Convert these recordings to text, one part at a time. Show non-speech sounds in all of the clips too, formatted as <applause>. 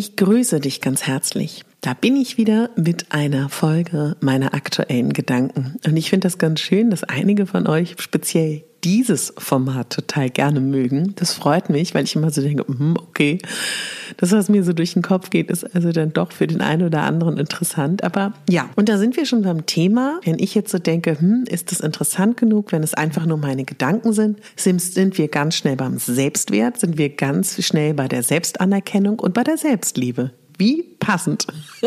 Ich grüße dich ganz herzlich. Da bin ich wieder mit einer Folge meiner aktuellen Gedanken. Und ich finde das ganz schön, dass einige von euch speziell dieses Format total gerne mögen. Das freut mich, weil ich immer so denke, hm, okay, das, was mir so durch den Kopf geht, ist also dann doch für den einen oder anderen interessant. Aber ja, und da sind wir schon beim Thema. Wenn ich jetzt so denke, hm, ist das interessant genug, wenn es einfach nur meine Gedanken sind, sind wir ganz schnell beim Selbstwert, sind wir ganz schnell bei der Selbstanerkennung und bei der Selbstliebe. Wie passend. <laughs>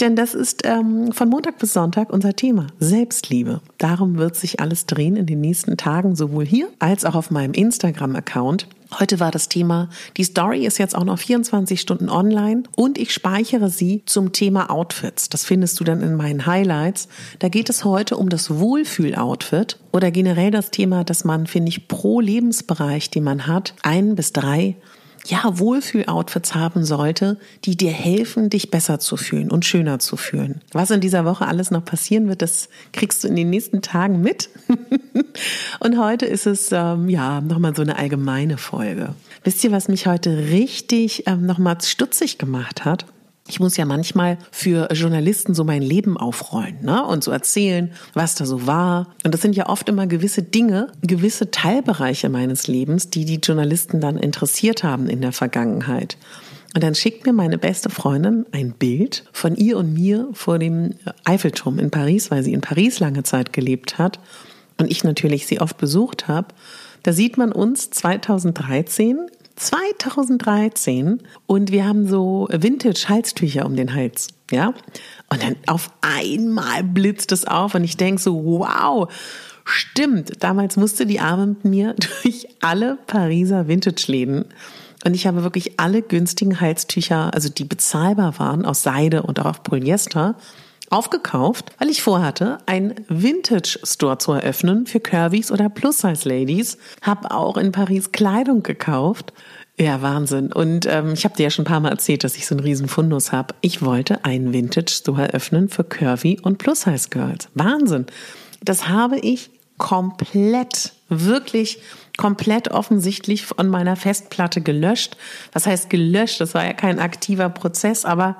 Denn das ist ähm, von Montag bis Sonntag unser Thema. Selbstliebe. Darum wird sich alles drehen in den nächsten Tagen, sowohl hier als auch auf meinem Instagram-Account. Heute war das Thema, die Story ist jetzt auch noch 24 Stunden online und ich speichere sie zum Thema Outfits. Das findest du dann in meinen Highlights. Da geht es heute um das Wohlfühl-Outfit oder generell das Thema, dass man, finde ich, pro Lebensbereich, den man hat, ein bis drei ja, Wohlfühl-Outfits haben sollte, die dir helfen, dich besser zu fühlen und schöner zu fühlen. Was in dieser Woche alles noch passieren wird, das kriegst du in den nächsten Tagen mit. <laughs> und heute ist es, ähm, ja, nochmal so eine allgemeine Folge. Wisst ihr, was mich heute richtig ähm, nochmal stutzig gemacht hat? Ich muss ja manchmal für Journalisten so mein Leben aufrollen ne? und so erzählen, was da so war. Und das sind ja oft immer gewisse Dinge, gewisse Teilbereiche meines Lebens, die die Journalisten dann interessiert haben in der Vergangenheit. Und dann schickt mir meine beste Freundin ein Bild von ihr und mir vor dem Eiffelturm in Paris, weil sie in Paris lange Zeit gelebt hat und ich natürlich sie oft besucht habe. Da sieht man uns 2013 2013 und wir haben so Vintage-Halstücher um den Hals, ja. Und dann auf einmal blitzt es auf und ich denke so, wow, stimmt. Damals musste die Arme mit mir <laughs> durch alle Pariser Vintage-Läden und ich habe wirklich alle günstigen Halstücher, also die bezahlbar waren, aus Seide und auch Polyester, aufgekauft, weil ich vorhatte, einen Vintage-Store zu eröffnen für Curvys oder Plus-Size-Ladies. Habe auch in Paris Kleidung gekauft. Ja, Wahnsinn. Und ähm, ich habe dir ja schon ein paar Mal erzählt, dass ich so einen riesen Fundus habe. Ich wollte einen Vintage-Store eröffnen für Curvy und Plus-Size-Girls. Wahnsinn. Das habe ich komplett, wirklich komplett offensichtlich von meiner Festplatte gelöscht. Was heißt gelöscht? Das war ja kein aktiver Prozess, aber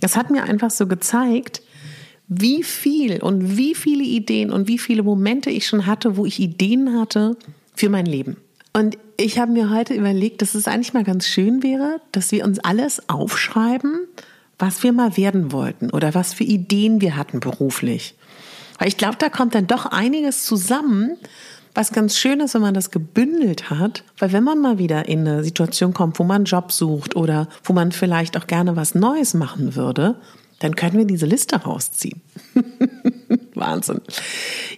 es hat mir einfach so gezeigt, wie viel und wie viele Ideen und wie viele Momente ich schon hatte, wo ich Ideen hatte für mein Leben. Und ich habe mir heute überlegt, dass es eigentlich mal ganz schön wäre, dass wir uns alles aufschreiben, was wir mal werden wollten oder was für Ideen wir hatten beruflich. Weil ich glaube, da kommt dann doch einiges zusammen, was ganz schön ist, wenn man das gebündelt hat, weil wenn man mal wieder in eine Situation kommt, wo man einen Job sucht oder wo man vielleicht auch gerne was Neues machen würde, dann können wir diese Liste rausziehen. <laughs> Wahnsinn.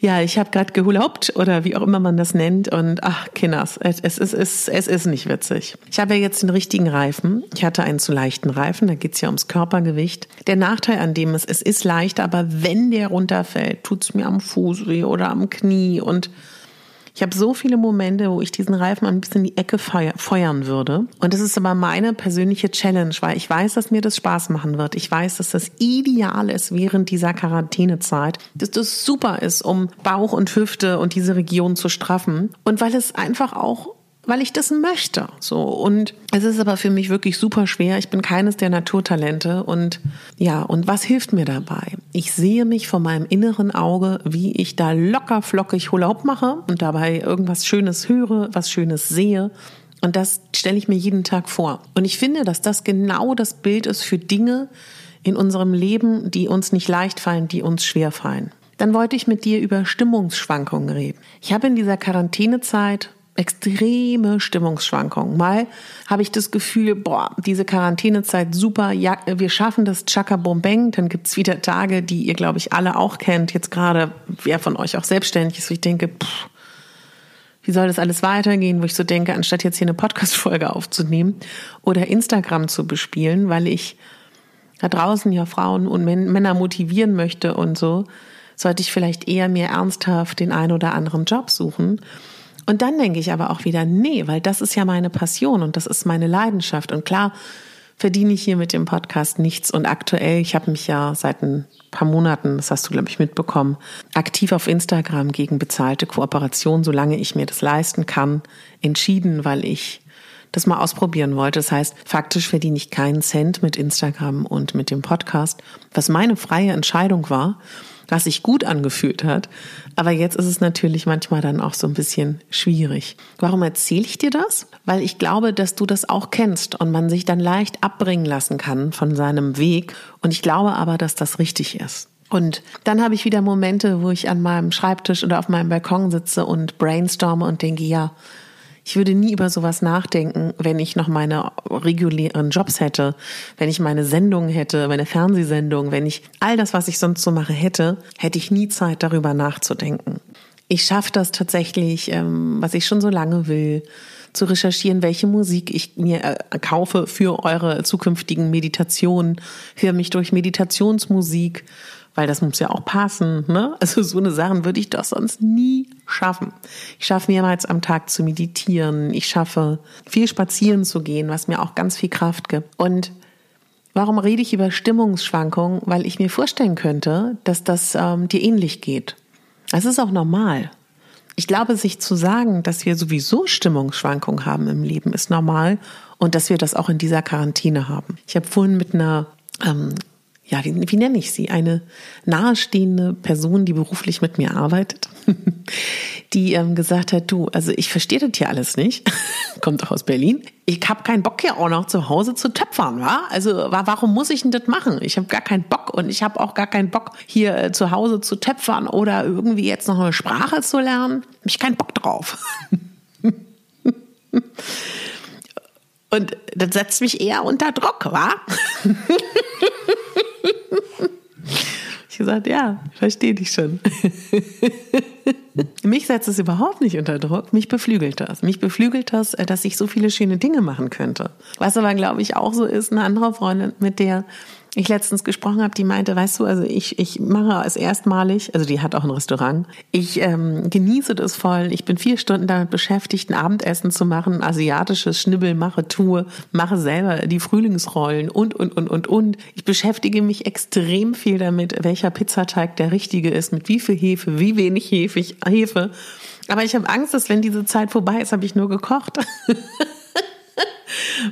Ja, ich habe gerade gehulaubt oder wie auch immer man das nennt und ach, Kinders, es, es, es, es, ist nicht witzig. Ich habe ja jetzt den richtigen Reifen. Ich hatte einen zu leichten Reifen, da geht's ja ums Körpergewicht. Der Nachteil an dem ist, es ist leicht, aber wenn der runterfällt, tut's mir am Fuß weh oder am Knie und Ich habe so viele Momente, wo ich diesen Reifen ein bisschen in die Ecke feuern würde. Und das ist aber meine persönliche Challenge, weil ich weiß, dass mir das Spaß machen wird. Ich weiß, dass das ideal ist während dieser Quarantänezeit, dass das super ist, um Bauch und Hüfte und diese Region zu straffen. Und weil es einfach auch weil ich das möchte. So und es ist aber für mich wirklich super schwer. Ich bin keines der Naturtalente und ja, und was hilft mir dabei? Ich sehe mich vor meinem inneren Auge, wie ich da locker flockig Hula mache und dabei irgendwas Schönes höre, was Schönes sehe. Und das stelle ich mir jeden Tag vor. Und ich finde, dass das genau das Bild ist für Dinge in unserem Leben, die uns nicht leicht fallen, die uns schwer fallen. Dann wollte ich mit dir über Stimmungsschwankungen reden. Ich habe in dieser Quarantänezeit extreme Stimmungsschwankungen. Mal habe ich das Gefühl, boah, diese Quarantänezeit super, ja, wir schaffen das Chaka Bombeng. Dann gibt's wieder Tage, die ihr, glaube ich, alle auch kennt. Jetzt gerade, wer von euch auch selbstständig ist, wo ich denke, pff, wie soll das alles weitergehen, wo ich so denke, anstatt jetzt hier eine Podcast-Folge aufzunehmen oder Instagram zu bespielen, weil ich da draußen ja Frauen und Männer motivieren möchte und so, sollte ich vielleicht eher mir ernsthaft den einen oder anderen Job suchen und dann denke ich aber auch wieder, nee, weil das ist ja meine Passion und das ist meine Leidenschaft. Und klar verdiene ich hier mit dem Podcast nichts. Und aktuell, ich habe mich ja seit ein paar Monaten, das hast du, glaube ich, mitbekommen, aktiv auf Instagram gegen bezahlte Kooperation, solange ich mir das leisten kann, entschieden, weil ich das mal ausprobieren wollte. Das heißt, faktisch verdiene ich keinen Cent mit Instagram und mit dem Podcast, was meine freie Entscheidung war was sich gut angefühlt hat. Aber jetzt ist es natürlich manchmal dann auch so ein bisschen schwierig. Warum erzähle ich dir das? Weil ich glaube, dass du das auch kennst und man sich dann leicht abbringen lassen kann von seinem Weg. Und ich glaube aber, dass das richtig ist. Und dann habe ich wieder Momente, wo ich an meinem Schreibtisch oder auf meinem Balkon sitze und brainstorme und denke, ja, ich würde nie über sowas nachdenken, wenn ich noch meine regulären Jobs hätte, wenn ich meine Sendung hätte, meine Fernsehsendung, wenn ich all das, was ich sonst so mache, hätte, hätte ich nie Zeit darüber nachzudenken. Ich schaffe das tatsächlich, ähm, was ich schon so lange will, zu recherchieren, welche Musik ich mir äh, kaufe für eure zukünftigen Meditationen, höre mich durch Meditationsmusik weil das muss ja auch passen. Ne? Also so eine Sachen würde ich doch sonst nie schaffen. Ich schaffe mehrmals am Tag zu meditieren. Ich schaffe viel spazieren zu gehen, was mir auch ganz viel Kraft gibt. Und warum rede ich über Stimmungsschwankungen? Weil ich mir vorstellen könnte, dass das ähm, dir ähnlich geht. Das ist auch normal. Ich glaube, sich zu sagen, dass wir sowieso Stimmungsschwankungen haben im Leben, ist normal und dass wir das auch in dieser Quarantäne haben. Ich habe vorhin mit einer ähm, ja, wie, wie nenne ich sie? Eine nahestehende Person, die beruflich mit mir arbeitet, <laughs> die ähm, gesagt hat, du, also ich verstehe das hier alles nicht, <laughs> kommt auch aus Berlin. Ich habe keinen Bock hier auch noch zu Hause zu töpfern, wa? Also warum muss ich denn das machen? Ich habe gar keinen Bock und ich habe auch gar keinen Bock hier äh, zu Hause zu töpfern oder irgendwie jetzt noch eine Sprache zu lernen. Hab ich keinen Bock drauf. <laughs> Und das setzt mich eher unter Druck, wa? Ich gesagt, ja, verstehe dich schon. <laughs> Mich setzt es überhaupt nicht unter Druck. Mich beflügelt das. Mich beflügelt das, äh, dass ich so viele schöne Dinge machen könnte. Was aber, glaube ich, auch so ist, eine andere Freundin, mit der ich letztens gesprochen habe, die meinte, weißt du, also ich, ich mache es erstmalig, also die hat auch ein Restaurant. Ich ähm, genieße das voll. Ich bin vier Stunden damit beschäftigt, ein Abendessen zu machen, asiatisches Schnibbel mache, tue, mache selber die Frühlingsrollen und, und, und, und, und. Ich beschäftige mich extrem viel damit, welcher Pizzateig der richtige ist, mit wie viel Hefe, wie wenig Hefe. Hefe. Aber ich habe Angst, dass wenn diese Zeit vorbei ist, habe ich nur gekocht. <laughs>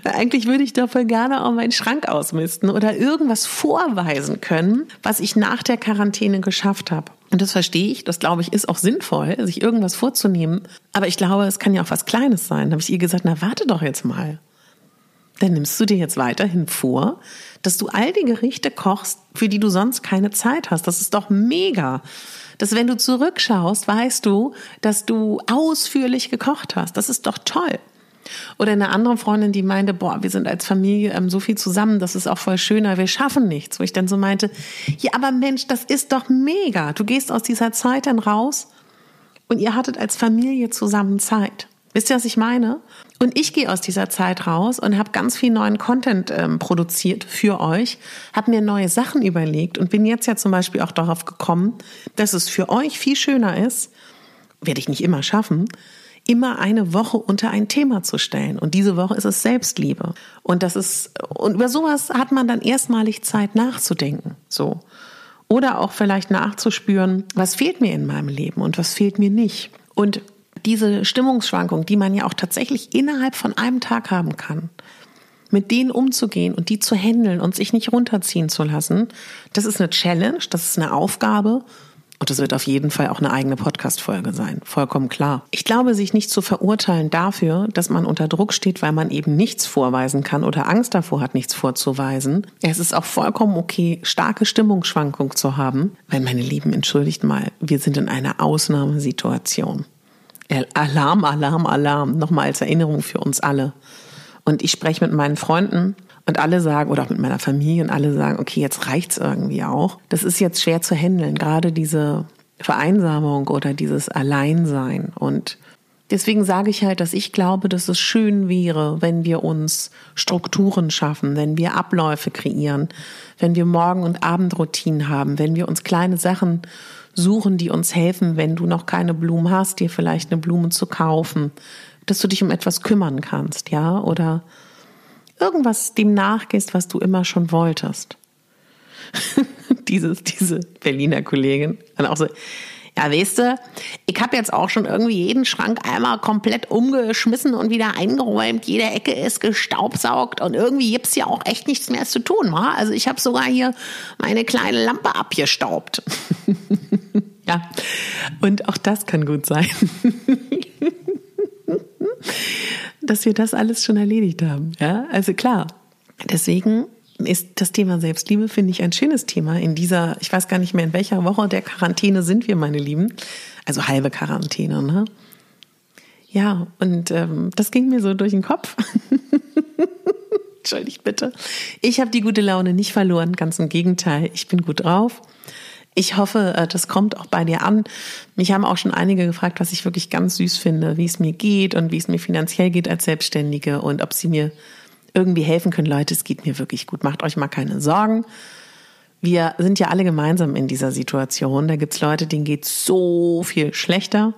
Weil eigentlich würde ich doch voll gerne auch meinen Schrank ausmisten oder irgendwas vorweisen können, was ich nach der Quarantäne geschafft habe. Und das verstehe ich, das glaube ich ist auch sinnvoll, sich irgendwas vorzunehmen. Aber ich glaube, es kann ja auch was Kleines sein. Da habe ich ihr gesagt, na warte doch jetzt mal. Dann nimmst du dir jetzt weiterhin vor, dass du all die Gerichte kochst, für die du sonst keine Zeit hast. Das ist doch mega. Dass wenn du zurückschaust, weißt du, dass du ausführlich gekocht hast. Das ist doch toll. Oder eine andere Freundin, die meinte, boah, wir sind als Familie ähm, so viel zusammen, das ist auch voll schöner, wir schaffen nichts. Wo ich dann so meinte, ja, aber Mensch, das ist doch mega. Du gehst aus dieser Zeit dann raus und ihr hattet als Familie zusammen Zeit. Wisst ihr, was ich meine? Und ich gehe aus dieser Zeit raus und habe ganz viel neuen Content ähm, produziert für euch, habe mir neue Sachen überlegt und bin jetzt ja zum Beispiel auch darauf gekommen, dass es für euch viel schöner ist, werde ich nicht immer schaffen, immer eine Woche unter ein Thema zu stellen. Und diese Woche ist es Selbstliebe. Und das ist, und über sowas hat man dann erstmalig Zeit nachzudenken. So. Oder auch vielleicht nachzuspüren, was fehlt mir in meinem Leben und was fehlt mir nicht. Und diese Stimmungsschwankung, die man ja auch tatsächlich innerhalb von einem Tag haben kann, mit denen umzugehen und die zu handeln und sich nicht runterziehen zu lassen, das ist eine Challenge, das ist eine Aufgabe und das wird auf jeden Fall auch eine eigene Podcast-Folge sein. Vollkommen klar. Ich glaube, sich nicht zu verurteilen dafür, dass man unter Druck steht, weil man eben nichts vorweisen kann oder Angst davor hat, nichts vorzuweisen. Es ist auch vollkommen okay, starke Stimmungsschwankungen zu haben. Weil, meine Lieben, entschuldigt mal, wir sind in einer Ausnahmesituation. Alarm, Alarm, Alarm. Nochmal als Erinnerung für uns alle. Und ich spreche mit meinen Freunden und alle sagen, oder auch mit meiner Familie, und alle sagen, okay, jetzt reicht's irgendwie auch. Das ist jetzt schwer zu handeln, gerade diese Vereinsamung oder dieses Alleinsein. Und deswegen sage ich halt, dass ich glaube, dass es schön wäre, wenn wir uns Strukturen schaffen, wenn wir Abläufe kreieren, wenn wir Morgen- und Abendroutinen haben, wenn wir uns kleine Sachen suchen, die uns helfen, wenn du noch keine Blumen hast, dir vielleicht eine Blume zu kaufen, dass du dich um etwas kümmern kannst, ja, oder irgendwas dem nachgehst, was du immer schon wolltest. <laughs> Dieses, diese Berliner Kollegin. Dann auch so, ja, weißt du, ich habe jetzt auch schon irgendwie jeden Schrank einmal komplett umgeschmissen und wieder eingeräumt. Jede Ecke ist gestaubsaugt und irgendwie gibt's ja auch echt nichts mehr zu tun, wa? Also ich habe sogar hier meine kleine Lampe abgestaubt. <laughs> ja, und auch das kann gut sein dass wir das alles schon erledigt haben. Ja, also klar. Deswegen ist das Thema Selbstliebe, finde ich, ein schönes Thema in dieser, ich weiß gar nicht mehr, in welcher Woche der Quarantäne sind wir, meine Lieben. Also halbe Quarantäne, ne? Ja, und ähm, das ging mir so durch den Kopf. <laughs> Entschuldigt bitte. Ich habe die gute Laune nicht verloren, ganz im Gegenteil. Ich bin gut drauf. Ich hoffe, äh, das kommt auch bei dir an. Mich haben auch schon einige gefragt, was ich wirklich ganz süß finde, wie es mir geht und wie es mir finanziell geht als Selbstständige und ob sie mir irgendwie helfen können. Leute, es geht mir wirklich gut. Macht euch mal keine Sorgen. Wir sind ja alle gemeinsam in dieser Situation. Da gibt's Leute, denen geht so viel schlechter.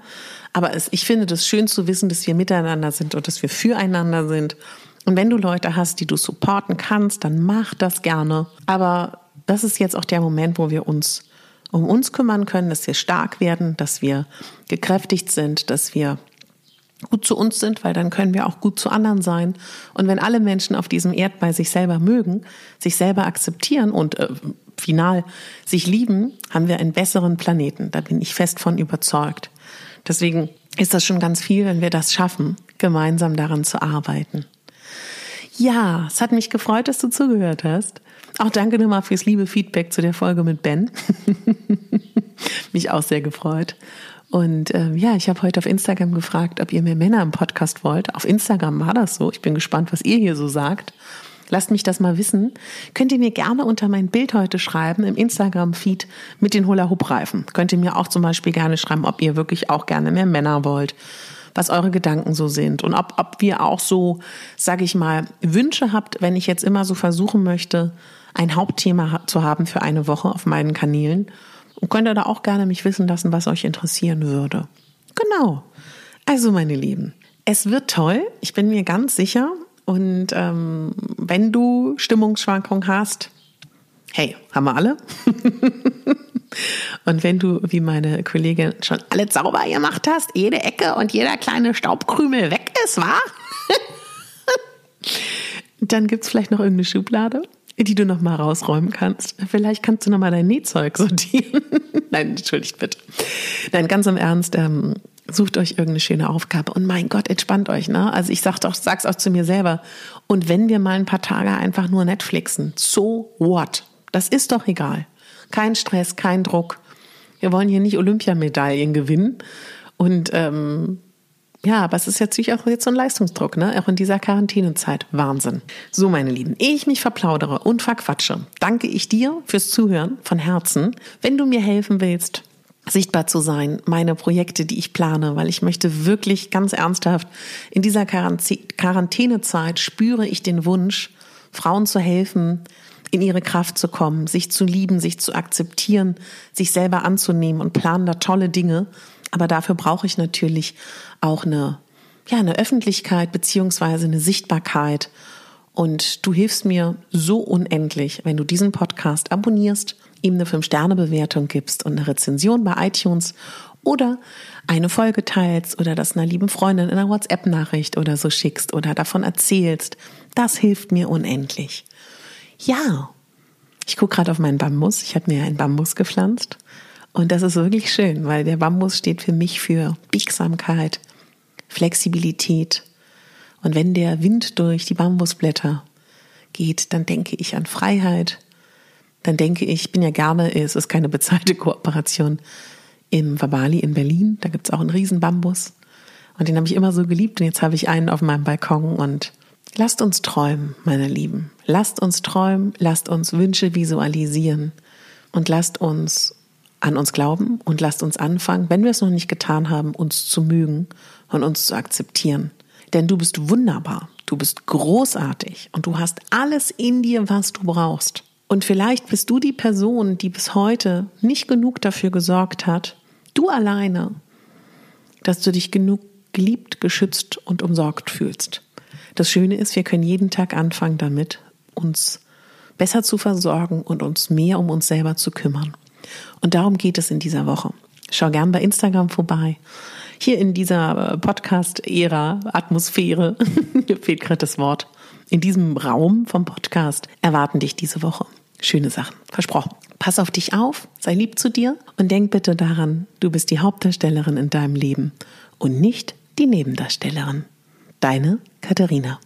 Aber es, ich finde das schön zu wissen, dass wir miteinander sind und dass wir füreinander sind. Und wenn du Leute hast, die du supporten kannst, dann mach das gerne. Aber das ist jetzt auch der Moment, wo wir uns um uns kümmern können, dass wir stark werden, dass wir gekräftigt sind, dass wir gut zu uns sind, weil dann können wir auch gut zu anderen sein. Und wenn alle Menschen auf diesem Erdball sich selber mögen, sich selber akzeptieren und äh, final sich lieben, haben wir einen besseren Planeten. Da bin ich fest von überzeugt. Deswegen ist das schon ganz viel, wenn wir das schaffen, gemeinsam daran zu arbeiten. Ja, es hat mich gefreut, dass du zugehört hast. Auch danke nochmal fürs liebe Feedback zu der Folge mit Ben. <laughs> Mich auch sehr gefreut. Und äh, ja, ich habe heute auf Instagram gefragt, ob ihr mehr Männer im Podcast wollt. Auf Instagram war das so. Ich bin gespannt, was ihr hier so sagt. Lasst mich das mal wissen. Könnt ihr mir gerne unter mein Bild heute schreiben im Instagram-Feed mit den Hula-Hoop-Reifen. Könnt ihr mir auch zum Beispiel gerne schreiben, ob ihr wirklich auch gerne mehr Männer wollt, was eure Gedanken so sind und ob, ob ihr auch so, sage ich mal, Wünsche habt, wenn ich jetzt immer so versuchen möchte, ein Hauptthema zu haben für eine Woche auf meinen Kanälen. Und könnt ihr da auch gerne mich wissen lassen, was euch interessieren würde. Genau. Also, meine Lieben, es wird toll. Ich bin mir ganz sicher. Und ähm, wenn du Stimmungsschwankungen hast, hey, haben wir alle. <laughs> und wenn du, wie meine Kollegin, schon alles sauber gemacht hast, jede Ecke und jeder kleine Staubkrümel weg ist, wa? <laughs> dann gibt's vielleicht noch irgendeine Schublade die du noch mal rausräumen kannst. Vielleicht kannst du noch mal dein Nähzeug sortieren. <laughs> Nein, entschuldigt bitte. Nein, ganz im Ernst, ähm, sucht euch irgendeine schöne Aufgabe und mein Gott, entspannt euch, ne? Also ich sag doch, sag's auch zu mir selber. Und wenn wir mal ein paar Tage einfach nur Netflixen, so what? Das ist doch egal. Kein Stress, kein Druck. Wir wollen hier nicht Olympiamedaillen gewinnen und ähm, ja, aber es ist natürlich auch jetzt so ein Leistungsdruck, ne? Auch in dieser Quarantänezeit. Wahnsinn. So, meine Lieben, ehe ich mich verplaudere und verquatsche, danke ich dir fürs Zuhören von Herzen. Wenn du mir helfen willst, sichtbar zu sein, meine Projekte, die ich plane, weil ich möchte wirklich ganz ernsthaft, in dieser Quarantänezeit spüre ich den Wunsch, Frauen zu helfen, in ihre Kraft zu kommen, sich zu lieben, sich zu akzeptieren, sich selber anzunehmen und planen da tolle Dinge Aber dafür brauche ich natürlich auch eine, ja, eine Öffentlichkeit beziehungsweise eine Sichtbarkeit. Und du hilfst mir so unendlich, wenn du diesen Podcast abonnierst, ihm eine 5-Sterne-Bewertung gibst und eine Rezension bei iTunes oder eine Folge teilst oder das einer lieben Freundin in einer WhatsApp-Nachricht oder so schickst oder davon erzählst. Das hilft mir unendlich. Ja, ich gucke gerade auf meinen Bambus. Ich habe mir einen Bambus gepflanzt. Und das ist wirklich schön, weil der Bambus steht für mich für Biegsamkeit, Flexibilität. Und wenn der Wind durch die Bambusblätter geht, dann denke ich an Freiheit. Dann denke ich, ich bin ja gerne, es ist keine bezahlte Kooperation, im Verbali in Berlin. Da gibt es auch einen riesen Bambus. Und den habe ich immer so geliebt. Und jetzt habe ich einen auf meinem Balkon. Und lasst uns träumen, meine Lieben. Lasst uns träumen, lasst uns Wünsche visualisieren. Und lasst uns an uns glauben und lasst uns anfangen, wenn wir es noch nicht getan haben, uns zu mögen und uns zu akzeptieren. Denn du bist wunderbar, du bist großartig und du hast alles in dir, was du brauchst. Und vielleicht bist du die Person, die bis heute nicht genug dafür gesorgt hat, Du alleine, dass du dich genug geliebt, geschützt und umsorgt fühlst. Das Schöne ist, wir können jeden Tag anfangen damit, uns besser zu versorgen und uns mehr um uns selber zu kümmern. Und darum geht es in dieser Woche. Schau gern bei Instagram vorbei. Hier in dieser Podcast-Ära, Atmosphäre, <laughs> mir fehlt gerade das Wort, in diesem Raum vom Podcast erwarten dich diese Woche schöne Sachen. Versprochen. Pass auf dich auf, sei lieb zu dir und denk bitte daran, du bist die Hauptdarstellerin in deinem Leben und nicht die Nebendarstellerin. Deine Katharina.